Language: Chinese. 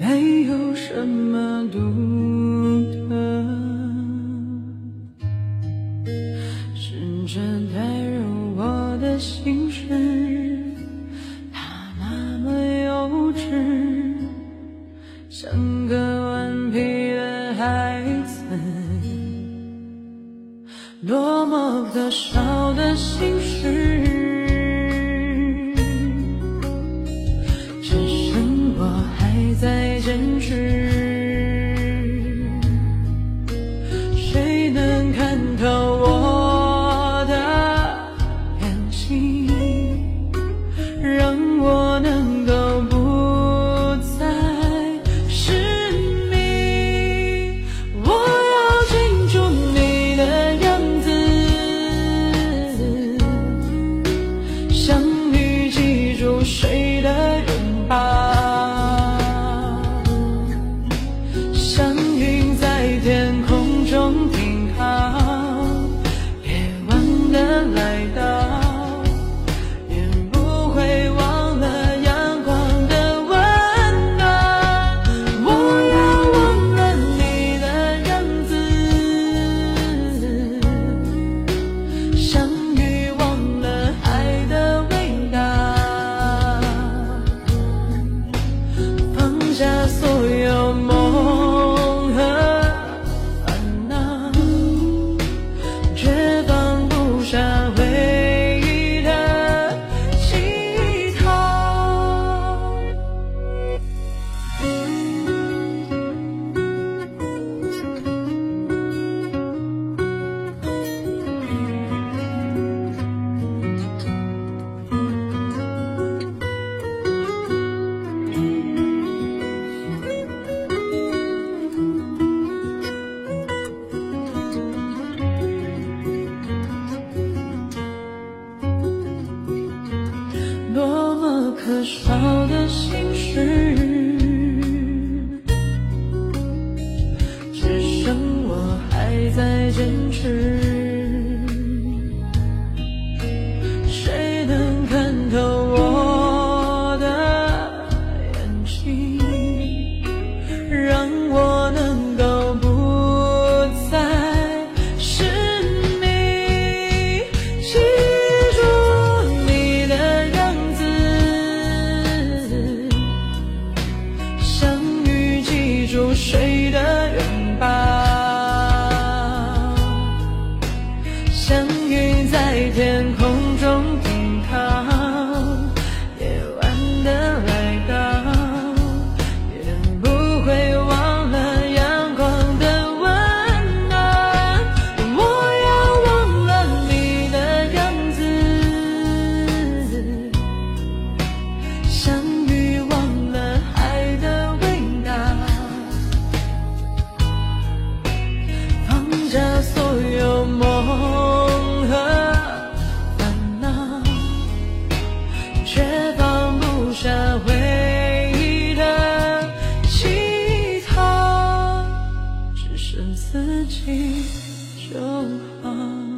没有什么独特，试着带入我的心事，它那么幼稚，像个顽皮的孩子，多么可笑的心事。像云在天空中停靠夜晚的来到可笑的心事，只剩我还在坚持。谁能看透我的眼睛，让我自己就好。